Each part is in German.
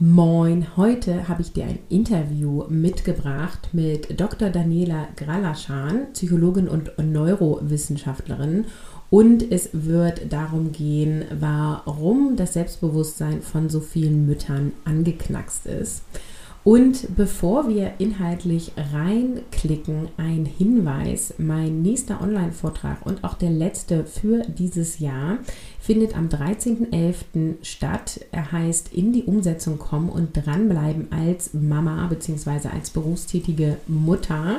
Moin, heute habe ich dir ein Interview mitgebracht mit Dr. Daniela Gralaschan, Psychologin und Neurowissenschaftlerin. Und es wird darum gehen, warum das Selbstbewusstsein von so vielen Müttern angeknackst ist. Und bevor wir inhaltlich reinklicken, ein Hinweis. Mein nächster Online-Vortrag und auch der letzte für dieses Jahr findet am 13.11. statt. Er heißt In die Umsetzung kommen und dranbleiben als Mama bzw. als berufstätige Mutter.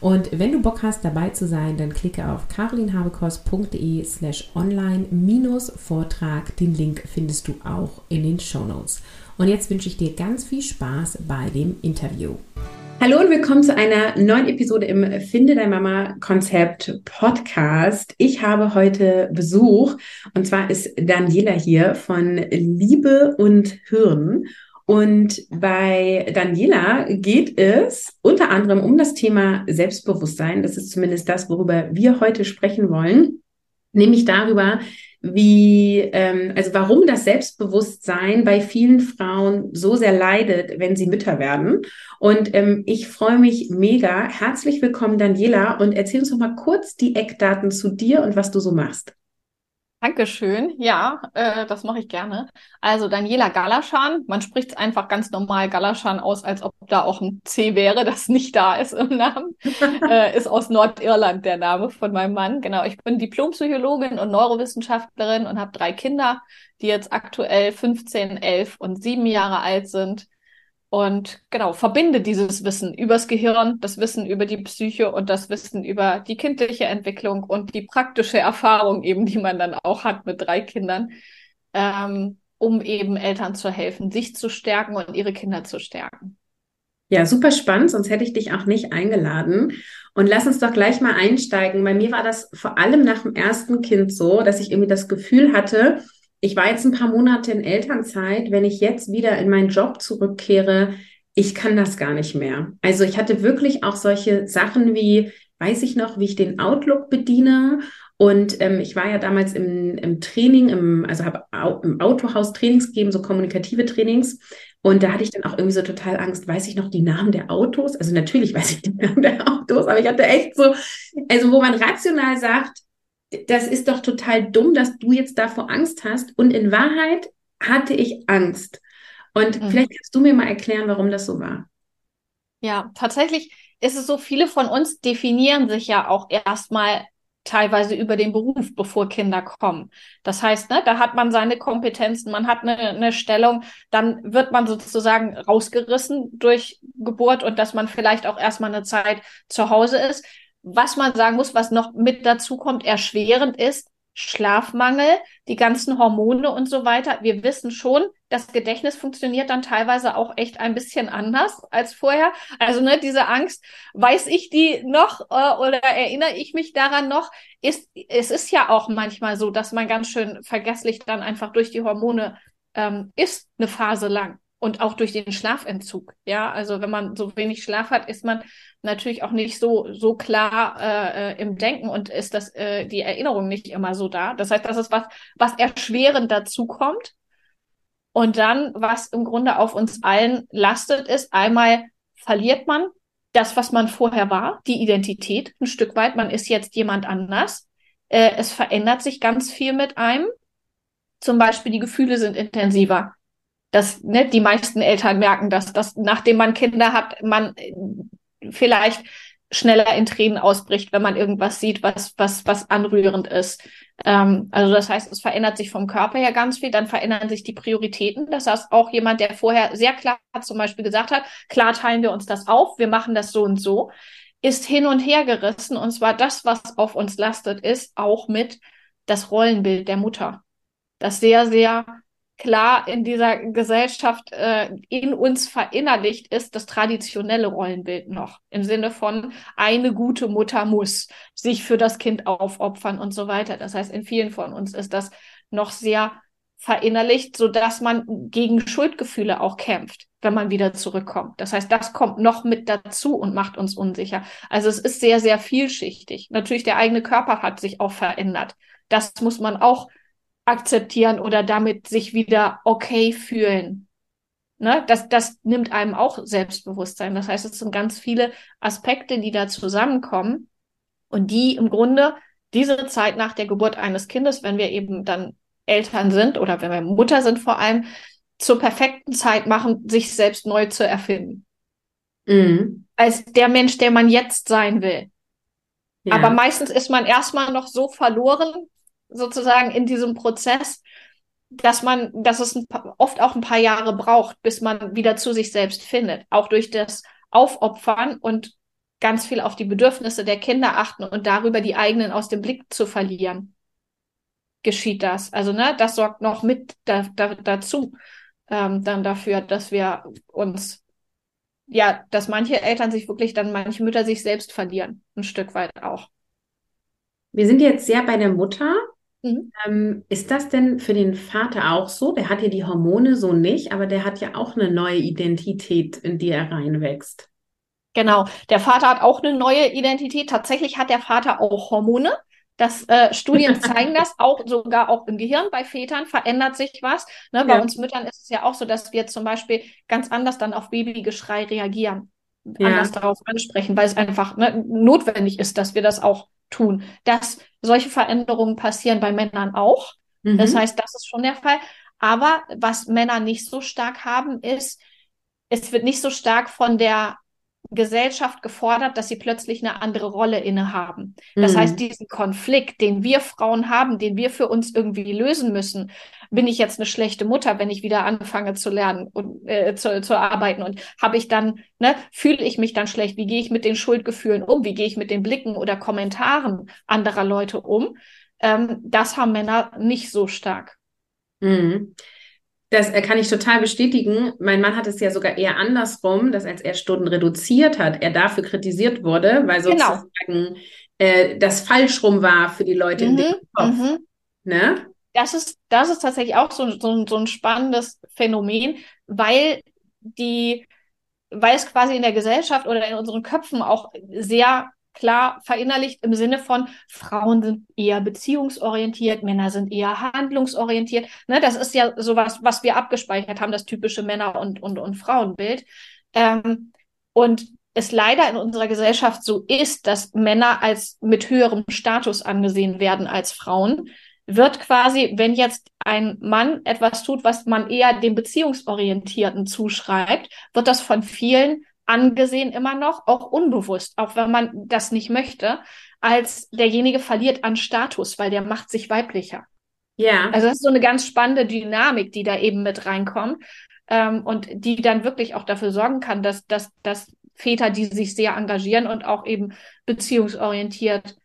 Und wenn du Bock hast, dabei zu sein, dann klicke auf carolinhabekos.de slash online-vortrag. Den Link findest du auch in den Show Notes. Und jetzt wünsche ich dir ganz viel Spaß bei dem Interview. Hallo und willkommen zu einer neuen Episode im Finde dein Mama Konzept Podcast. Ich habe heute Besuch und zwar ist Daniela hier von Liebe und Hirn. Und bei Daniela geht es unter anderem um das Thema Selbstbewusstsein. Das ist zumindest das, worüber wir heute sprechen wollen. Nämlich darüber, wie, ähm, also warum das Selbstbewusstsein bei vielen Frauen so sehr leidet, wenn sie Mütter werden. Und ähm, ich freue mich mega. Herzlich willkommen, Daniela, und erzähl uns doch mal kurz die Eckdaten zu dir und was du so machst. Dankeschön. Ja, äh, das mache ich gerne. Also Daniela Galaschan, man spricht es einfach ganz normal Galaschan aus, als ob da auch ein C wäre, das nicht da ist im Namen. äh, ist aus Nordirland der Name von meinem Mann. Genau, ich bin Diplompsychologin und Neurowissenschaftlerin und habe drei Kinder, die jetzt aktuell 15, 11 und 7 Jahre alt sind und genau, verbinde dieses Wissen übers Gehirn, das Wissen über die Psyche und das Wissen über die kindliche Entwicklung und die praktische Erfahrung eben, die man dann auch hat mit drei Kindern, ähm, um eben Eltern zu helfen, sich zu stärken und ihre Kinder zu stärken. Ja, super spannend, sonst hätte ich dich auch nicht eingeladen. Und lass uns doch gleich mal einsteigen. Bei mir war das vor allem nach dem ersten Kind so, dass ich irgendwie das Gefühl hatte, ich war jetzt ein paar Monate in Elternzeit. Wenn ich jetzt wieder in meinen Job zurückkehre, ich kann das gar nicht mehr. Also ich hatte wirklich auch solche Sachen wie, weiß ich noch, wie ich den Outlook bediene. Und ähm, ich war ja damals im, im Training, im, also habe im Autohaus Trainings gegeben, so kommunikative Trainings. Und da hatte ich dann auch irgendwie so total Angst, weiß ich noch die Namen der Autos? Also natürlich weiß ich die Namen der Autos, aber ich hatte echt so, also wo man rational sagt, das ist doch total dumm, dass du jetzt davor Angst hast. Und in Wahrheit hatte ich Angst. Und mhm. vielleicht kannst du mir mal erklären, warum das so war. Ja, tatsächlich ist es so, viele von uns definieren sich ja auch erstmal teilweise über den Beruf, bevor Kinder kommen. Das heißt, ne, da hat man seine Kompetenzen, man hat eine, eine Stellung, dann wird man sozusagen rausgerissen durch Geburt und dass man vielleicht auch erstmal eine Zeit zu Hause ist. Was man sagen muss, was noch mit dazu kommt, erschwerend ist, Schlafmangel, die ganzen Hormone und so weiter. Wir wissen schon, das Gedächtnis funktioniert dann teilweise auch echt ein bisschen anders als vorher. Also ne, diese Angst, weiß ich die noch äh, oder erinnere ich mich daran noch? Ist es ist ja auch manchmal so, dass man ganz schön vergesslich dann einfach durch die Hormone ähm, ist eine Phase lang und auch durch den Schlafentzug. Ja, also wenn man so wenig Schlaf hat, ist man natürlich auch nicht so so klar äh, äh, im Denken und ist das äh, die Erinnerung nicht immer so da. Das heißt, das ist was was erschwerend dazu kommt. Und dann, was im Grunde auf uns allen lastet, ist einmal verliert man das, was man vorher war, die Identität ein Stück weit. Man ist jetzt jemand anders. Äh, es verändert sich ganz viel mit einem. Zum Beispiel die Gefühle sind intensiver dass ne, die meisten Eltern merken, dass, dass nachdem man Kinder hat, man äh, vielleicht schneller in Tränen ausbricht, wenn man irgendwas sieht, was, was, was anrührend ist. Ähm, also das heißt, es verändert sich vom Körper her ganz viel, dann verändern sich die Prioritäten. Das heißt, auch jemand, der vorher sehr klar zum Beispiel gesagt hat, klar teilen wir uns das auf, wir machen das so und so, ist hin und her gerissen. Und zwar das, was auf uns lastet, ist auch mit das Rollenbild der Mutter. Das sehr, sehr klar in dieser Gesellschaft äh, in uns verinnerlicht ist, das traditionelle Rollenbild noch. Im Sinne von, eine gute Mutter muss sich für das Kind aufopfern und so weiter. Das heißt, in vielen von uns ist das noch sehr verinnerlicht, so dass man gegen Schuldgefühle auch kämpft, wenn man wieder zurückkommt. Das heißt, das kommt noch mit dazu und macht uns unsicher. Also es ist sehr, sehr vielschichtig. Natürlich, der eigene Körper hat sich auch verändert. Das muss man auch akzeptieren oder damit sich wieder okay fühlen. Ne? Das, das nimmt einem auch Selbstbewusstsein. Das heißt, es sind ganz viele Aspekte, die da zusammenkommen und die im Grunde diese Zeit nach der Geburt eines Kindes, wenn wir eben dann Eltern sind oder wenn wir Mutter sind vor allem, zur perfekten Zeit machen, sich selbst neu zu erfinden. Mhm. Als der Mensch, der man jetzt sein will. Ja. Aber meistens ist man erstmal noch so verloren, sozusagen in diesem Prozess, dass man, dass es paar, oft auch ein paar Jahre braucht, bis man wieder zu sich selbst findet. Auch durch das Aufopfern und ganz viel auf die Bedürfnisse der Kinder achten und darüber die eigenen aus dem Blick zu verlieren, geschieht das. Also, ne, das sorgt noch mit da, da, dazu, ähm, dann dafür, dass wir uns, ja, dass manche Eltern sich wirklich dann, manche Mütter sich selbst verlieren, ein Stück weit auch. Wir sind jetzt sehr bei der Mutter. Mhm. Ähm, ist das denn für den Vater auch so? Der hat ja die Hormone so nicht, aber der hat ja auch eine neue Identität, in die er reinwächst. Genau, der Vater hat auch eine neue Identität. Tatsächlich hat der Vater auch Hormone. Das äh, Studien zeigen das auch sogar auch im Gehirn bei Vätern verändert sich was. Ne? Bei ja. uns Müttern ist es ja auch so, dass wir zum Beispiel ganz anders dann auf Babygeschrei reagieren, ja. anders darauf ansprechen, weil es einfach ne, notwendig ist, dass wir das auch tun. Dass solche Veränderungen passieren bei Männern auch. Mhm. Das heißt, das ist schon der Fall. Aber was Männer nicht so stark haben, ist, es wird nicht so stark von der Gesellschaft gefordert, dass sie plötzlich eine andere Rolle innehaben. Das mhm. heißt, diesen Konflikt, den wir Frauen haben, den wir für uns irgendwie lösen müssen, bin ich jetzt eine schlechte Mutter, wenn ich wieder anfange zu lernen und äh, zu, zu arbeiten und habe ich dann, ne, fühle ich mich dann schlecht? Wie gehe ich mit den Schuldgefühlen um? Wie gehe ich mit den Blicken oder Kommentaren anderer Leute um? Ähm, das haben Männer nicht so stark. Mhm. Das äh, kann ich total bestätigen. Mein Mann hat es ja sogar eher andersrum, dass als er Stunden reduziert hat, er dafür kritisiert wurde, weil genau. sozusagen genau. äh, das falsch rum war für die Leute mhm. in dem Kopf. Mhm. Ne? Das ist, das ist tatsächlich auch so, so, so ein spannendes Phänomen, weil die, weil es quasi in der Gesellschaft oder in unseren Köpfen auch sehr klar verinnerlicht im Sinne von Frauen sind eher beziehungsorientiert, Männer sind eher handlungsorientiert. Ne, das ist ja sowas, was wir abgespeichert haben, das typische Männer- und, und, und Frauenbild. Ähm, und es leider in unserer Gesellschaft so ist, dass Männer als mit höherem Status angesehen werden als Frauen, wird quasi, wenn jetzt ein Mann etwas tut, was man eher dem Beziehungsorientierten zuschreibt, wird das von vielen angesehen immer noch, auch unbewusst, auch wenn man das nicht möchte, als derjenige verliert an Status, weil der macht sich weiblicher. Ja. Also das ist so eine ganz spannende Dynamik, die da eben mit reinkommt ähm, und die dann wirklich auch dafür sorgen kann, dass, dass, dass Väter, die sich sehr engagieren und auch eben beziehungsorientiert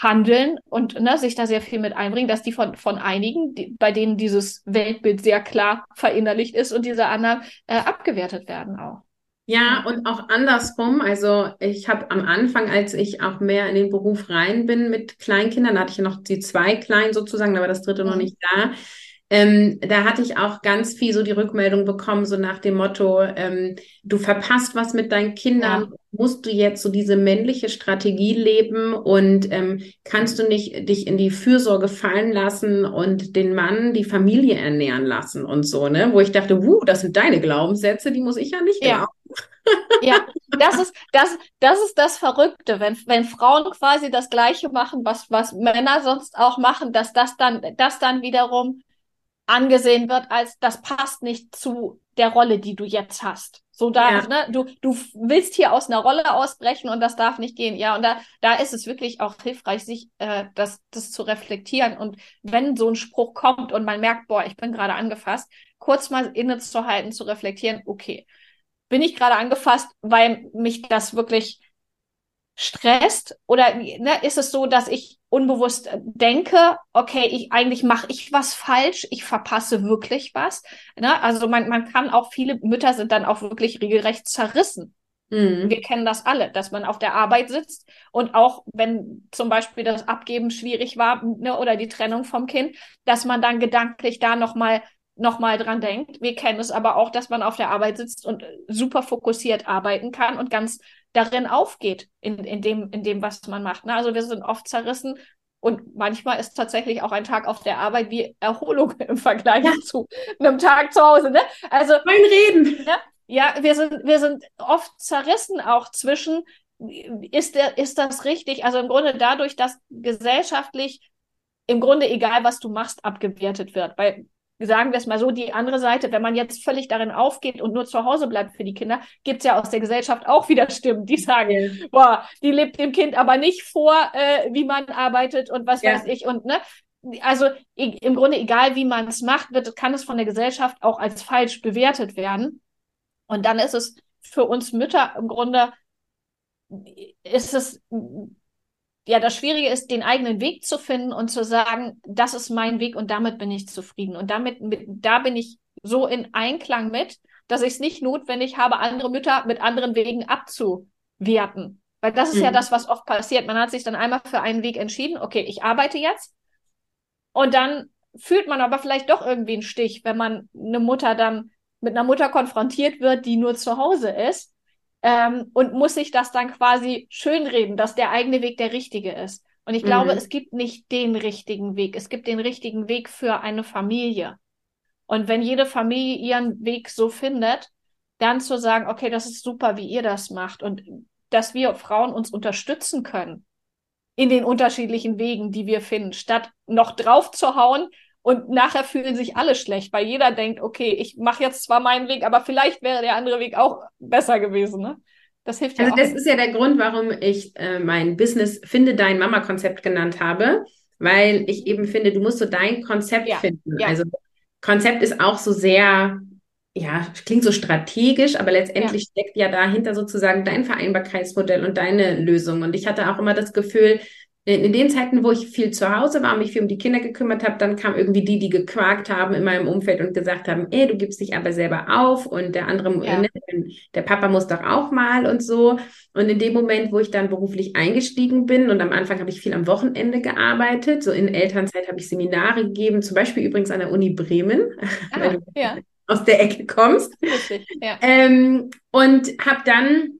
handeln und ne, sich da sehr viel mit einbringen, dass die von, von einigen, die, bei denen dieses Weltbild sehr klar verinnerlicht ist und diese anderen äh, abgewertet werden auch. Ja, und auch andersrum. Also ich habe am Anfang, als ich auch mehr in den Beruf rein bin mit Kleinkindern, da hatte ich ja noch die zwei Kleinen sozusagen, da war das dritte mhm. noch nicht da. Ähm, da hatte ich auch ganz viel so die Rückmeldung bekommen, so nach dem Motto, ähm, du verpasst was mit deinen Kindern, ja. musst du jetzt so diese männliche Strategie leben und ähm, kannst du nicht dich in die Fürsorge fallen lassen und den Mann, die Familie ernähren lassen und so, ne? Wo ich dachte, wuh, das sind deine Glaubenssätze, die muss ich ja nicht ja. glauben. Ja, das ist das, das ist das Verrückte, wenn, wenn Frauen quasi das Gleiche machen, was, was Männer sonst auch machen, dass das dann, das dann wiederum angesehen wird als das passt nicht zu der Rolle, die du jetzt hast. So da, ja. ne, du, du willst hier aus einer Rolle ausbrechen und das darf nicht gehen. Ja, und da, da ist es wirklich auch hilfreich, sich äh, das, das zu reflektieren. Und wenn so ein Spruch kommt und man merkt, boah, ich bin gerade angefasst, kurz mal innezuhalten, zu reflektieren, okay, bin ich gerade angefasst, weil mich das wirklich stresst? Oder ne, ist es so, dass ich unbewusst denke, okay, ich eigentlich mache ich was falsch, ich verpasse wirklich was. Ne? Also man, man kann auch, viele Mütter sind dann auch wirklich regelrecht zerrissen. Mhm. Wir kennen das alle, dass man auf der Arbeit sitzt und auch wenn zum Beispiel das Abgeben schwierig war ne, oder die Trennung vom Kind, dass man dann gedanklich da nochmal noch mal dran denkt. Wir kennen es aber auch, dass man auf der Arbeit sitzt und super fokussiert arbeiten kann und ganz darin aufgeht, in, in, dem, in dem, was man macht. Ne? Also wir sind oft zerrissen und manchmal ist tatsächlich auch ein Tag auf der Arbeit wie Erholung im Vergleich ja. zu einem Tag zu Hause. Ne? Also mein Reden. Ne? Ja, wir sind, wir sind oft zerrissen auch zwischen, ist, der, ist das richtig? Also im Grunde dadurch, dass gesellschaftlich im Grunde egal, was du machst, abgewertet wird. Weil sagen wir es mal so, die andere Seite, wenn man jetzt völlig darin aufgeht und nur zu Hause bleibt für die Kinder, gibt es ja aus der Gesellschaft auch wieder Stimmen, die sagen, ja. boah, die lebt dem Kind aber nicht vor, äh, wie man arbeitet und was ja. weiß ich. Und ne, also im Grunde, egal wie man es macht, wird, kann es von der Gesellschaft auch als falsch bewertet werden. Und dann ist es für uns Mütter im Grunde, ist es ja, das Schwierige ist, den eigenen Weg zu finden und zu sagen, das ist mein Weg und damit bin ich zufrieden. Und damit, mit, da bin ich so in Einklang mit, dass ich es nicht notwendig habe, andere Mütter mit anderen Wegen abzuwerten. Weil das ist mhm. ja das, was oft passiert. Man hat sich dann einmal für einen Weg entschieden, okay, ich arbeite jetzt. Und dann fühlt man aber vielleicht doch irgendwie einen Stich, wenn man eine Mutter dann mit einer Mutter konfrontiert wird, die nur zu Hause ist ähm, und muss sich das dann quasi schönreden, dass der eigene Weg der richtige ist. Und ich glaube, mhm. es gibt nicht den richtigen Weg. Es gibt den richtigen Weg für eine Familie. Und wenn jede Familie ihren Weg so findet, dann zu sagen, okay, das ist super, wie ihr das macht und dass wir Frauen uns unterstützen können in den unterschiedlichen Wegen, die wir finden, statt noch drauf zu hauen, und nachher fühlen sich alle schlecht, weil jeder denkt, okay, ich mache jetzt zwar meinen Weg, aber vielleicht wäre der andere Weg auch besser gewesen. Ne? Das hilft ja also auch. Das ist ja der Grund, warum ich äh, mein Business Finde dein Mama-Konzept genannt habe, weil ich eben finde, du musst so dein Konzept ja. finden. Ja. Also Konzept ist auch so sehr, ja, klingt so strategisch, aber letztendlich ja. steckt ja dahinter sozusagen dein Vereinbarkeitsmodell und deine Lösung. Und ich hatte auch immer das Gefühl, in den Zeiten, wo ich viel zu Hause war, mich viel um die Kinder gekümmert habe, dann kam irgendwie die, die gequakt haben in meinem Umfeld und gesagt haben, ey, du gibst dich aber selber auf und der andere, ja. ne, der Papa muss doch auch mal und so. Und in dem Moment, wo ich dann beruflich eingestiegen bin und am Anfang habe ich viel am Wochenende gearbeitet, so in Elternzeit habe ich Seminare gegeben, zum Beispiel übrigens an der Uni Bremen, ah, ja. aus der Ecke kommst. Richtig, ja. Ähm, und habe dann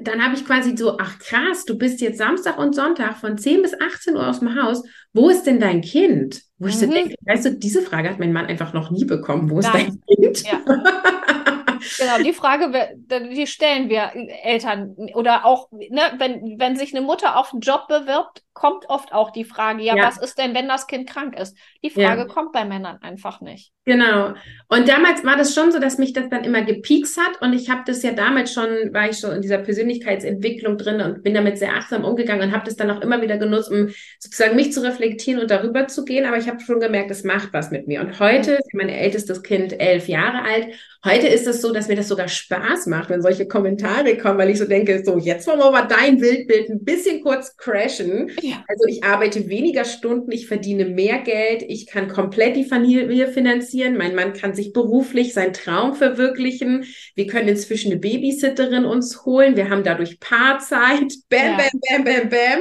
dann habe ich quasi so, ach krass, du bist jetzt Samstag und Sonntag von 10 bis 18 Uhr aus dem Haus. Wo ist denn dein Kind? Wo ich mhm. so denke, weißt du, diese Frage hat mein Mann einfach noch nie bekommen. Wo ist Nein. dein Kind? Ja. Genau, die Frage, die stellen wir Eltern oder auch, ne, wenn, wenn sich eine Mutter auf einen Job bewirbt, kommt oft auch die Frage, ja, ja. was ist denn, wenn das Kind krank ist? Die Frage ja. kommt bei Männern einfach nicht. Genau. Und damals war das schon so, dass mich das dann immer gepiekst hat und ich habe das ja damals schon, war ich schon in dieser Persönlichkeitsentwicklung drin und bin damit sehr achtsam umgegangen und habe das dann auch immer wieder genutzt, um sozusagen mich zu reflektieren und darüber zu gehen. Aber ich habe schon gemerkt, es macht was mit mir. Und heute, mein ältestes Kind elf Jahre alt, heute ist es so, dass mir das sogar Spaß macht, wenn solche Kommentare kommen, weil ich so denke, so jetzt wollen wir mal dein Wildbild ein bisschen kurz crashen. Ja. Also ich arbeite weniger Stunden, ich verdiene mehr Geld, ich kann komplett die Familie finanzieren, mein Mann kann sich beruflich seinen Traum verwirklichen, wir können inzwischen eine Babysitterin uns holen, wir haben dadurch Paarzeit, bam, ja. bam, bam, bam, bam.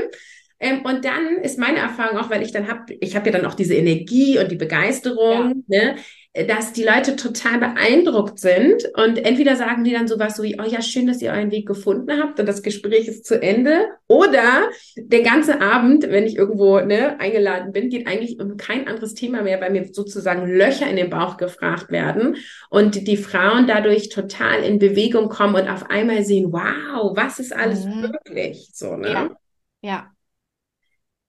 Ähm, und dann ist meine Erfahrung auch, weil ich dann habe, ich habe ja dann auch diese Energie und die Begeisterung, ja. ne? Dass die Leute total beeindruckt sind und entweder sagen die dann sowas so wie, oh ja, schön, dass ihr euren Weg gefunden habt und das Gespräch ist zu Ende oder der ganze Abend, wenn ich irgendwo ne, eingeladen bin, geht eigentlich um kein anderes Thema mehr, weil mir sozusagen Löcher in den Bauch gefragt werden und die Frauen dadurch total in Bewegung kommen und auf einmal sehen, wow, was ist alles mhm. möglich? So, ne? Ja. ja.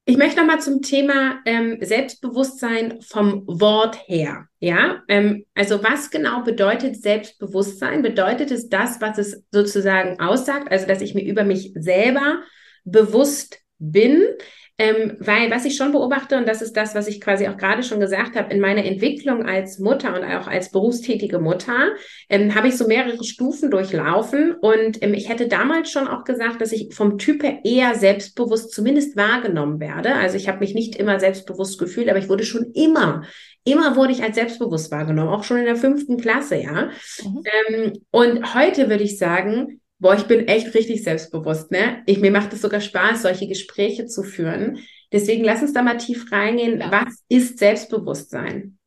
Ich möchte noch mal zum Thema ähm, Selbstbewusstsein vom Wort her. Ja, ähm, also was genau bedeutet Selbstbewusstsein? Bedeutet es das, was es sozusagen aussagt, also dass ich mir über mich selber bewusst bin, ähm, weil was ich schon beobachte, und das ist das, was ich quasi auch gerade schon gesagt habe, in meiner Entwicklung als Mutter und auch als berufstätige Mutter, ähm, habe ich so mehrere Stufen durchlaufen. Und ähm, ich hätte damals schon auch gesagt, dass ich vom Typ her eher selbstbewusst zumindest wahrgenommen werde. Also ich habe mich nicht immer selbstbewusst gefühlt, aber ich wurde schon immer Immer wurde ich als selbstbewusst wahrgenommen, auch schon in der fünften Klasse, ja. Mhm. Ähm, und heute würde ich sagen, boah, ich bin echt richtig selbstbewusst, ne? Ich, mir macht es sogar Spaß, solche Gespräche zu führen. Deswegen lass uns da mal tief reingehen. Ja. Was ist Selbstbewusstsein?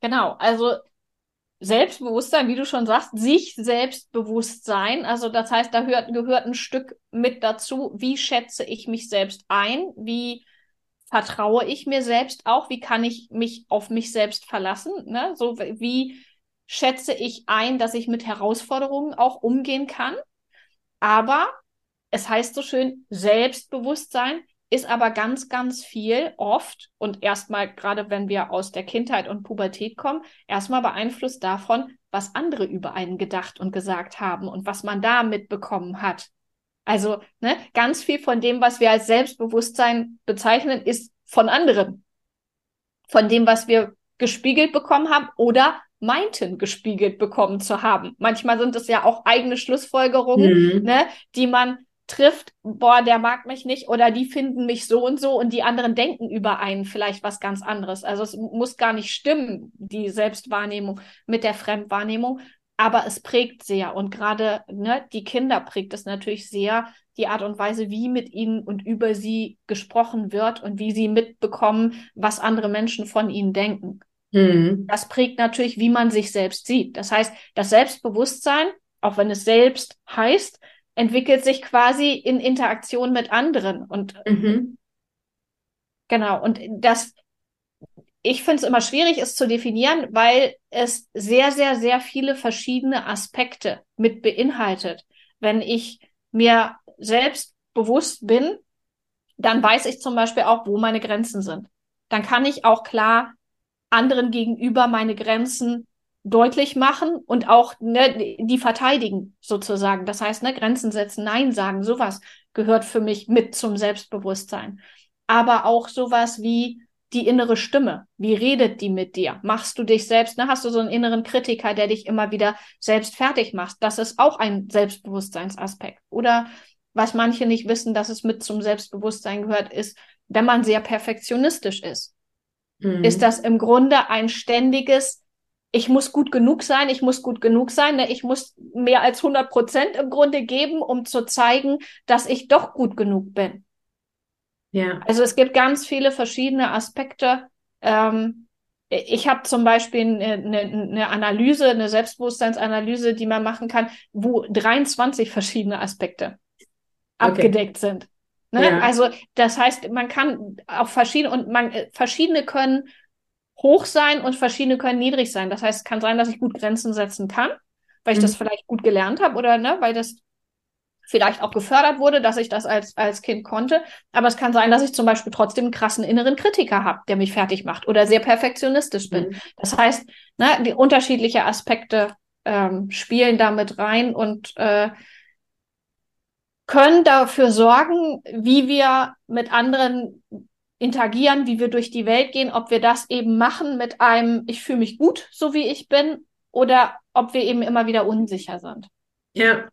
Genau, also Selbstbewusstsein, wie du schon sagst, sich selbstbewusst sein. Also das heißt, da hört, gehört ein Stück mit dazu, wie schätze ich mich selbst ein, wie vertraue ich mir selbst auch, wie kann ich mich auf mich selbst verlassen, ne? So wie schätze ich ein, dass ich mit Herausforderungen auch umgehen kann. Aber es heißt so schön, Selbstbewusstsein ist aber ganz, ganz viel oft und erstmal, gerade wenn wir aus der Kindheit und Pubertät kommen, erstmal beeinflusst davon, was andere über einen gedacht und gesagt haben und was man da mitbekommen hat. Also ne, ganz viel von dem, was wir als Selbstbewusstsein bezeichnen, ist von anderen. Von dem, was wir gespiegelt bekommen haben oder meinten, gespiegelt bekommen zu haben. Manchmal sind es ja auch eigene Schlussfolgerungen, mhm. ne, die man trifft, boah, der mag mich nicht oder die finden mich so und so und die anderen denken über einen vielleicht was ganz anderes. Also es muss gar nicht stimmen, die Selbstwahrnehmung mit der Fremdwahrnehmung, aber es prägt sehr und gerade ne, die Kinder prägt es natürlich sehr, die Art und Weise, wie mit ihnen und über sie gesprochen wird und wie sie mitbekommen, was andere Menschen von ihnen denken. Mhm. Das prägt natürlich, wie man sich selbst sieht. Das heißt, das Selbstbewusstsein, auch wenn es selbst heißt, entwickelt sich quasi in Interaktion mit anderen. Und mhm. genau, und das, ich finde es immer schwierig, es zu definieren, weil es sehr, sehr, sehr viele verschiedene Aspekte mit beinhaltet. Wenn ich mir selbst bewusst bin, dann weiß ich zum Beispiel auch, wo meine Grenzen sind. Dann kann ich auch klar anderen gegenüber meine Grenzen deutlich machen und auch ne, die verteidigen sozusagen. Das heißt, ne, Grenzen setzen, Nein sagen, sowas gehört für mich mit zum Selbstbewusstsein. Aber auch sowas wie die innere Stimme. Wie redet die mit dir? Machst du dich selbst, ne, hast du so einen inneren Kritiker, der dich immer wieder selbst fertig macht? Das ist auch ein Selbstbewusstseinsaspekt. Oder was manche nicht wissen, dass es mit zum Selbstbewusstsein gehört, ist, wenn man sehr perfektionistisch ist mhm. ist das im Grunde ein ständiges, ich muss gut genug sein, ich muss gut genug sein, ne? ich muss mehr als 100 Prozent im Grunde geben, um zu zeigen, dass ich doch gut genug bin. Ja. Also es gibt ganz viele verschiedene Aspekte. Ähm, ich habe zum Beispiel eine, eine, Analyse, eine Selbstbewusstseinsanalyse, die man machen kann, wo 23 verschiedene Aspekte okay. abgedeckt sind. Ne? Ja. Also das heißt, man kann auf verschiedene und man äh, verschiedene können hoch sein und verschiedene können niedrig sein. Das heißt, es kann sein, dass ich gut Grenzen setzen kann, weil ich mhm. das vielleicht gut gelernt habe oder ne, weil das vielleicht auch gefördert wurde, dass ich das als, als Kind konnte. Aber es kann sein, dass ich zum Beispiel trotzdem einen krassen inneren Kritiker habe, der mich fertig macht oder sehr perfektionistisch bin. Mhm. Das heißt, ne, die unterschiedlichen Aspekte ähm, spielen damit rein und äh, können dafür sorgen, wie wir mit anderen interagieren, wie wir durch die Welt gehen, ob wir das eben machen mit einem, ich fühle mich gut, so wie ich bin, oder ob wir eben immer wieder unsicher sind. Ja,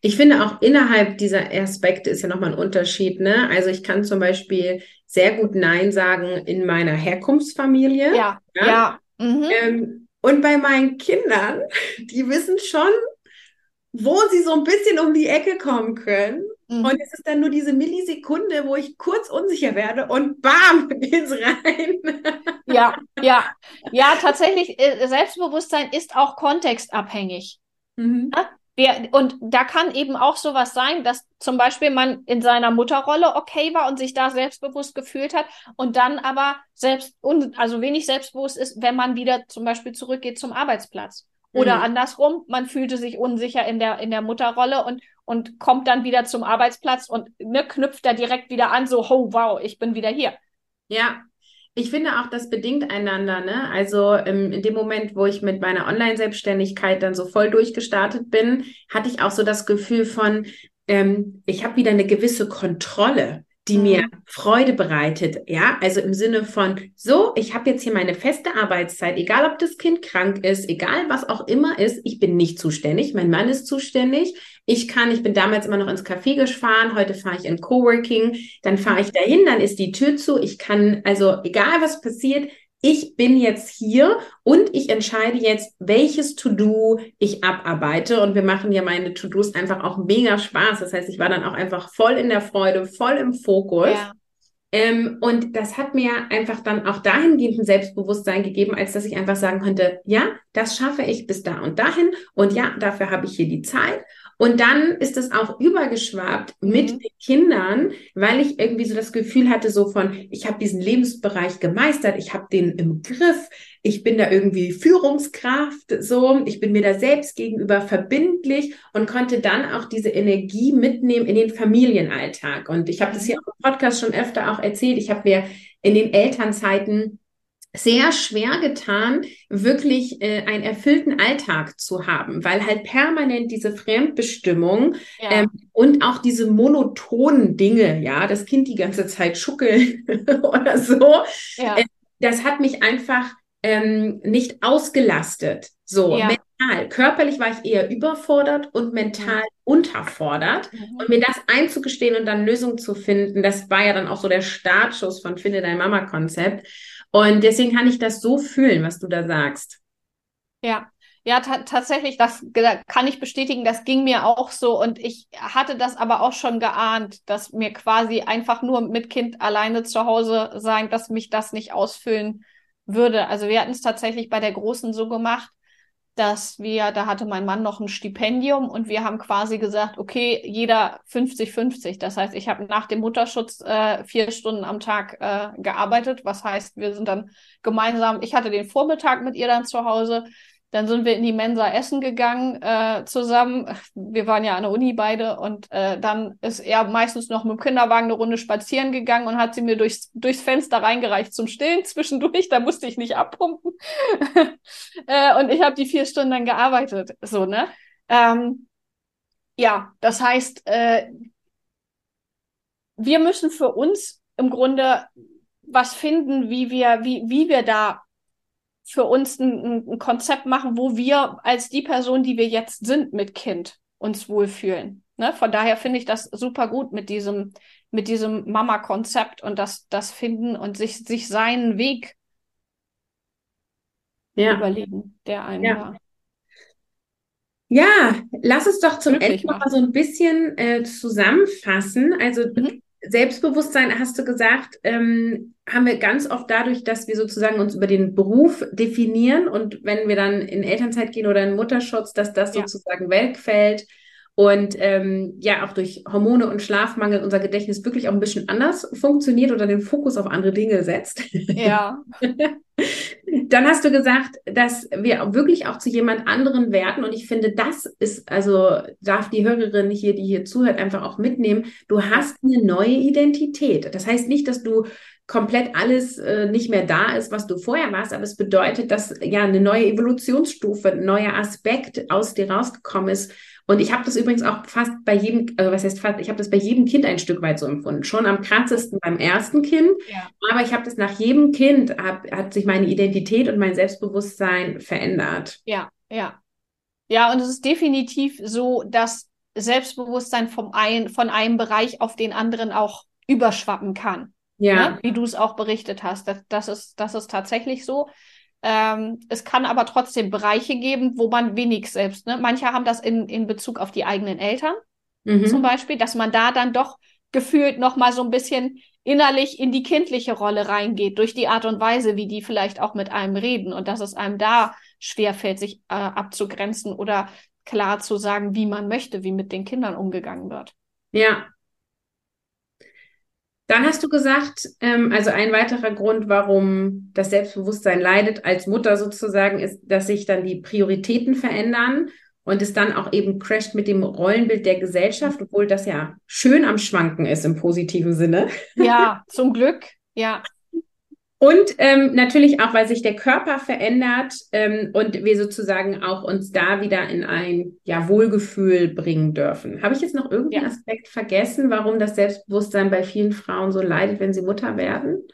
ich finde auch innerhalb dieser Aspekte ist ja nochmal ein Unterschied. Ne? Also ich kann zum Beispiel sehr gut Nein sagen in meiner Herkunftsfamilie. Ja, ja. ja. Mhm. Ähm, und bei meinen Kindern, die wissen schon, wo sie so ein bisschen um die Ecke kommen können. Mhm. Und es ist dann nur diese Millisekunde, wo ich kurz unsicher werde und bam, geht's rein. Ja, ja, ja, tatsächlich, äh, Selbstbewusstsein ist auch kontextabhängig. Mhm. Ja? und da kann eben auch sowas sein, dass zum Beispiel man in seiner Mutterrolle okay war und sich da selbstbewusst gefühlt hat und dann aber selbst, also wenig selbstbewusst ist, wenn man wieder zum Beispiel zurückgeht zum Arbeitsplatz. Oder mhm. andersrum, man fühlte sich unsicher in der, in der Mutterrolle und, und kommt dann wieder zum Arbeitsplatz und ne, knüpft da direkt wieder an, so, oh wow, ich bin wieder hier. Ja, ich finde auch, das bedingt einander. Ne? Also ähm, in dem Moment, wo ich mit meiner Online-Selbstständigkeit dann so voll durchgestartet bin, hatte ich auch so das Gefühl von, ähm, ich habe wieder eine gewisse Kontrolle die mir mhm. Freude bereitet, ja, also im Sinne von, so, ich habe jetzt hier meine feste Arbeitszeit, egal ob das Kind krank ist, egal was auch immer ist, ich bin nicht zuständig, mein Mann ist zuständig, ich kann, ich bin damals immer noch ins Café gefahren, heute fahre ich in Coworking, dann fahre ich dahin, dann ist die Tür zu, ich kann, also egal was passiert, ich bin jetzt hier und ich entscheide jetzt, welches To-Do ich abarbeite. Und wir machen ja meine To-Dos einfach auch mega Spaß. Das heißt, ich war dann auch einfach voll in der Freude, voll im Fokus. Ja. Ähm, und das hat mir einfach dann auch dahingehend ein Selbstbewusstsein gegeben, als dass ich einfach sagen konnte, ja, das schaffe ich bis da und dahin. Und ja, dafür habe ich hier die Zeit. Und dann ist es auch übergeschwappt mhm. mit den Kindern, weil ich irgendwie so das Gefühl hatte, so von, ich habe diesen Lebensbereich gemeistert, ich habe den im Griff, ich bin da irgendwie Führungskraft, so, ich bin mir da selbst gegenüber verbindlich und konnte dann auch diese Energie mitnehmen in den Familienalltag. Und ich habe das mhm. hier auch im Podcast schon öfter auch erzählt. Ich habe mir in den Elternzeiten sehr schwer getan, wirklich äh, einen erfüllten Alltag zu haben, weil halt permanent diese Fremdbestimmung ja. ähm, und auch diese monotonen Dinge, ja, das Kind die ganze Zeit schuckeln oder so, ja. äh, das hat mich einfach ähm, nicht ausgelastet. So ja. mental. Körperlich war ich eher überfordert und mental mhm. unterfordert. Mhm. Und mir das einzugestehen und dann Lösungen zu finden, das war ja dann auch so der Startschuss von Finde dein Mama-Konzept. Und deswegen kann ich das so fühlen, was du da sagst. Ja, ja, tatsächlich, das kann ich bestätigen, das ging mir auch so und ich hatte das aber auch schon geahnt, dass mir quasi einfach nur mit Kind alleine zu Hause sein, dass mich das nicht ausfüllen würde. Also wir hatten es tatsächlich bei der Großen so gemacht, dass wir, da hatte mein Mann noch ein Stipendium und wir haben quasi gesagt, okay, jeder 50-50. Das heißt, ich habe nach dem Mutterschutz äh, vier Stunden am Tag äh, gearbeitet. Was heißt, wir sind dann gemeinsam, ich hatte den Vormittag mit ihr dann zu Hause dann sind wir in die Mensa essen gegangen äh, zusammen. Wir waren ja an der Uni beide und äh, dann ist er meistens noch mit dem Kinderwagen eine Runde spazieren gegangen und hat sie mir durchs, durchs Fenster reingereicht zum Stillen zwischendurch. Da musste ich nicht abpumpen. äh, und ich habe die vier Stunden dann gearbeitet. So, ne? Ähm, ja, das heißt, äh, wir müssen für uns im Grunde was finden, wie wir, wie, wie wir da für uns ein, ein Konzept machen, wo wir als die Person, die wir jetzt sind mit Kind, uns wohlfühlen. Ne? Von daher finde ich das super gut mit diesem, mit diesem Mama-Konzept und das, das finden und sich, sich seinen Weg ja. überlegen, der einen ja. Ja, lass uns doch zum Ende noch mal so ein bisschen äh, zusammenfassen. Also mhm. Selbstbewusstsein, hast du gesagt, ähm, haben wir ganz oft dadurch, dass wir sozusagen uns über den Beruf definieren und wenn wir dann in Elternzeit gehen oder in Mutterschutz, dass das ja. sozusagen wegfällt und ähm, ja auch durch Hormone und Schlafmangel unser Gedächtnis wirklich auch ein bisschen anders funktioniert oder den Fokus auf andere Dinge setzt. Ja. Dann hast du gesagt, dass wir wirklich auch zu jemand anderen werden und ich finde, das ist also darf die Hörerin hier, die hier zuhört, einfach auch mitnehmen. Du hast eine neue Identität. Das heißt nicht, dass du komplett alles äh, nicht mehr da ist, was du vorher warst, aber es bedeutet, dass ja eine neue Evolutionsstufe, ein neuer Aspekt aus dir rausgekommen ist und ich habe das übrigens auch fast bei jedem, also was heißt fast, ich habe das bei jedem Kind ein Stück weit so empfunden. Schon am krassesten beim ersten Kind, ja. aber ich habe das nach jedem Kind, hab, hat sich meine Identität und mein Selbstbewusstsein verändert. Ja, ja. Ja, und es ist definitiv so, dass Selbstbewusstsein vom ein, von einem Bereich auf den anderen auch überschwappen kann. Ja. Ne? Wie du es auch berichtet hast. Das, das, ist, das ist tatsächlich so. Ähm, es kann aber trotzdem Bereiche geben, wo man wenig selbst, ne? Manche haben das in, in Bezug auf die eigenen Eltern mhm. zum Beispiel, dass man da dann doch gefühlt noch mal so ein bisschen innerlich in die kindliche Rolle reingeht, durch die Art und Weise, wie die vielleicht auch mit einem reden und dass es einem da schwerfällt, sich äh, abzugrenzen oder klar zu sagen, wie man möchte, wie mit den Kindern umgegangen wird. Ja, dann hast du gesagt, ähm, also ein weiterer Grund, warum das Selbstbewusstsein leidet als Mutter sozusagen, ist, dass sich dann die Prioritäten verändern und es dann auch eben crasht mit dem Rollenbild der Gesellschaft, obwohl das ja schön am Schwanken ist im positiven Sinne. Ja, zum Glück, ja. Und ähm, natürlich auch, weil sich der Körper verändert ähm, und wir sozusagen auch uns da wieder in ein ja, Wohlgefühl bringen dürfen. Habe ich jetzt noch irgendeinen ja. Aspekt vergessen, warum das Selbstbewusstsein bei vielen Frauen so leidet, wenn sie Mutter werden?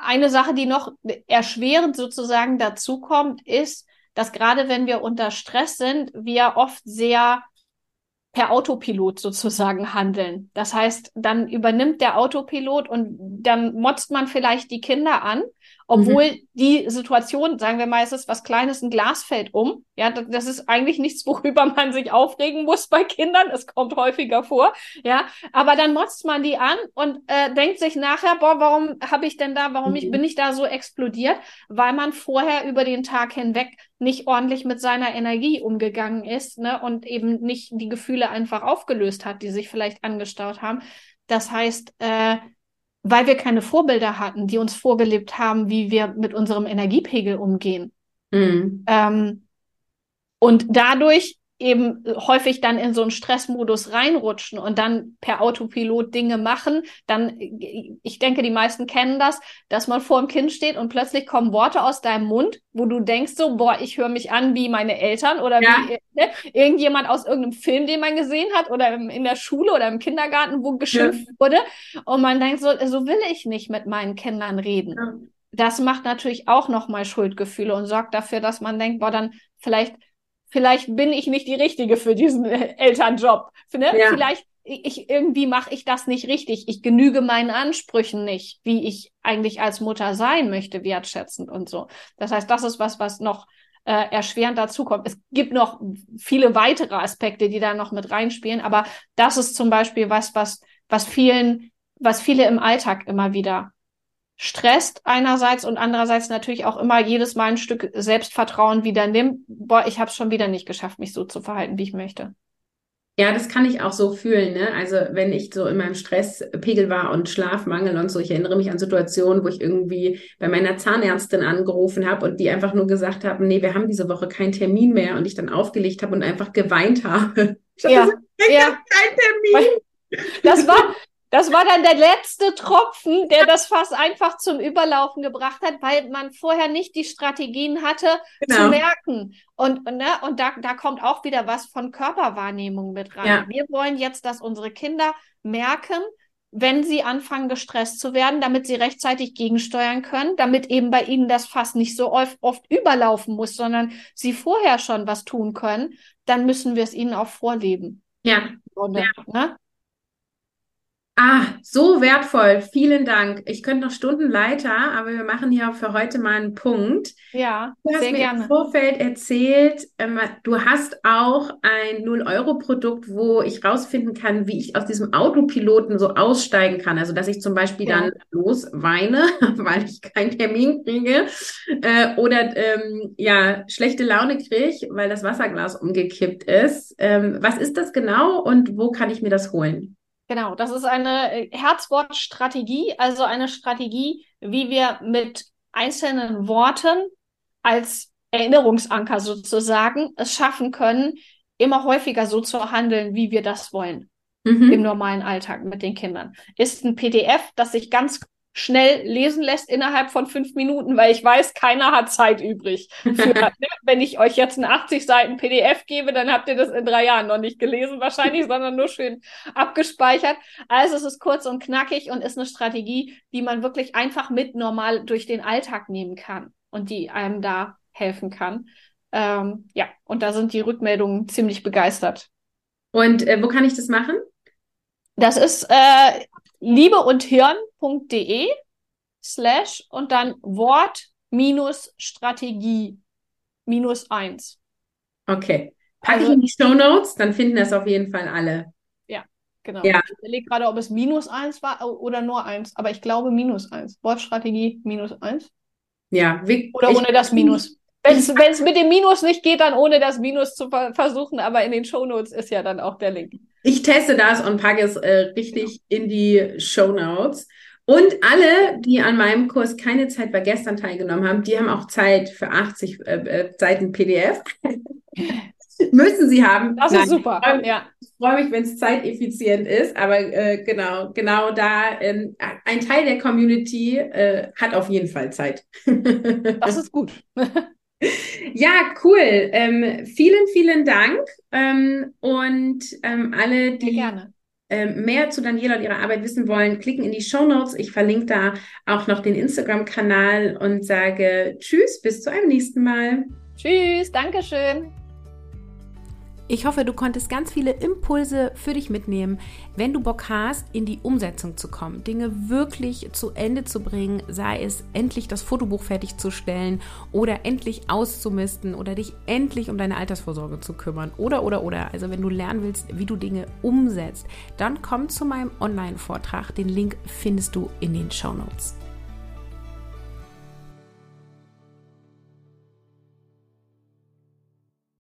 Eine Sache, die noch erschwerend sozusagen dazukommt, ist, dass gerade wenn wir unter Stress sind, wir oft sehr per Autopilot sozusagen handeln. Das heißt, dann übernimmt der Autopilot und dann motzt man vielleicht die Kinder an obwohl mhm. die Situation, sagen wir mal, es ist was Kleines, ein Glas fällt um. Ja, das ist eigentlich nichts, worüber man sich aufregen muss bei Kindern. Es kommt häufiger vor. Ja, aber dann motzt man die an und äh, denkt sich nachher, boah, warum habe ich denn da, warum mhm. ich, bin ich da so explodiert? Weil man vorher über den Tag hinweg nicht ordentlich mit seiner Energie umgegangen ist ne, und eben nicht die Gefühle einfach aufgelöst hat, die sich vielleicht angestaut haben. Das heißt, äh, weil wir keine Vorbilder hatten, die uns vorgelebt haben, wie wir mit unserem Energiepegel umgehen. Mhm. Ähm, und dadurch eben häufig dann in so einen Stressmodus reinrutschen und dann per Autopilot Dinge machen, dann, ich denke, die meisten kennen das, dass man vor dem Kind steht und plötzlich kommen Worte aus deinem Mund, wo du denkst so, boah, ich höre mich an wie meine Eltern oder ja. wie ne, irgendjemand aus irgendeinem Film, den man gesehen hat oder im, in der Schule oder im Kindergarten, wo geschimpft ja. wurde und man denkt so, so will ich nicht mit meinen Kindern reden. Ja. Das macht natürlich auch nochmal Schuldgefühle und sorgt dafür, dass man denkt, boah, dann vielleicht vielleicht bin ich nicht die Richtige für diesen Elternjob. Ne? Ja. Vielleicht ich irgendwie mache ich das nicht richtig. Ich genüge meinen Ansprüchen nicht, wie ich eigentlich als Mutter sein möchte, wertschätzend und so. Das heißt, das ist was, was noch äh, erschwerend dazukommt. Es gibt noch viele weitere Aspekte, die da noch mit reinspielen, aber das ist zum Beispiel was, was, was vielen, was viele im Alltag immer wieder stresst einerseits und andererseits natürlich auch immer jedes Mal ein Stück Selbstvertrauen wieder nimmt. Boah, ich habe es schon wieder nicht geschafft, mich so zu verhalten, wie ich möchte. Ja, das kann ich auch so fühlen. Ne? Also wenn ich so in meinem Stresspegel war und Schlafmangel und so, ich erinnere mich an Situationen, wo ich irgendwie bei meiner Zahnärztin angerufen habe und die einfach nur gesagt haben, nee, wir haben diese Woche keinen Termin mehr und ich dann aufgelegt habe und einfach geweint habe. Ich ja, gesagt, ja. kein Termin. Das war, das war dann der letzte Tropfen, der das Fass einfach zum Überlaufen gebracht hat, weil man vorher nicht die Strategien hatte genau. zu merken. Und, ne, und da, da kommt auch wieder was von Körperwahrnehmung mit rein. Ja. Wir wollen jetzt, dass unsere Kinder merken, wenn sie anfangen, gestresst zu werden, damit sie rechtzeitig gegensteuern können, damit eben bei ihnen das Fass nicht so oft, oft überlaufen muss, sondern sie vorher schon was tun können, dann müssen wir es ihnen auch vorleben. Ja. Und, ja. Ne? Ah, so wertvoll. Vielen Dank. Ich könnte noch Stunden weiter, aber wir machen hier für heute mal einen Punkt. Ja, du hast mir gerne. im Vorfeld erzählt, ähm, du hast auch ein 0-Euro-Produkt, wo ich rausfinden kann, wie ich aus diesem Autopiloten so aussteigen kann. Also, dass ich zum Beispiel ja. dann losweine, weil ich keinen Termin kriege äh, oder ähm, ja, schlechte Laune kriege, weil das Wasserglas umgekippt ist. Ähm, was ist das genau und wo kann ich mir das holen? Genau, das ist eine äh, Herzwortstrategie, also eine Strategie, wie wir mit einzelnen Worten als Erinnerungsanker sozusagen es schaffen können, immer häufiger so zu handeln, wie wir das wollen. Mhm. Im normalen Alltag mit den Kindern. Ist ein PDF, das sich ganz schnell lesen lässt innerhalb von fünf Minuten, weil ich weiß, keiner hat Zeit übrig. Für, ne, wenn ich euch jetzt ein 80 Seiten PDF gebe, dann habt ihr das in drei Jahren noch nicht gelesen wahrscheinlich, sondern nur schön abgespeichert. Also es ist kurz und knackig und ist eine Strategie, die man wirklich einfach mit normal durch den Alltag nehmen kann und die einem da helfen kann. Ähm, ja, und da sind die Rückmeldungen ziemlich begeistert. Und äh, wo kann ich das machen? Das ist äh, liebe und Hirn.de slash und dann Wort minus Strategie minus eins. Okay. Packe also, ich in die Show Notes, dann finden das auf jeden Fall alle. Ja, genau. Ja. Ich überlege gerade, ob es minus eins war oder nur eins, aber ich glaube minus eins. Wortstrategie minus eins. Ja. Wie, oder ohne das Minus. Wenn es mit dem Minus nicht geht, dann ohne das Minus zu versuchen, aber in den Show Notes ist ja dann auch der Link. Ich teste das und packe es äh, richtig in die Show Notes. Und alle, die an meinem Kurs keine Zeit bei gestern teilgenommen haben, die haben auch Zeit für 80 äh, äh, Seiten PDF. Müssen sie haben. Das Nein. ist super. Ja. Ich freue mich, wenn es zeiteffizient ist, aber äh, genau, genau da ähm, ein Teil der Community äh, hat auf jeden Fall Zeit. das ist gut. Ja, cool. Ähm, vielen, vielen Dank. Ähm, und ähm, alle, die ähm, mehr zu Daniela und ihrer Arbeit wissen wollen, klicken in die Show Notes. Ich verlinke da auch noch den Instagram-Kanal und sage Tschüss, bis zu einem nächsten Mal. Tschüss, Dankeschön. Ich hoffe, du konntest ganz viele Impulse für dich mitnehmen, wenn du Bock hast, in die Umsetzung zu kommen, Dinge wirklich zu Ende zu bringen, sei es endlich das Fotobuch fertigzustellen oder endlich auszumisten oder dich endlich um deine Altersvorsorge zu kümmern oder oder oder. Also wenn du lernen willst, wie du Dinge umsetzt, dann komm zu meinem Online-Vortrag. Den Link findest du in den Show Notes.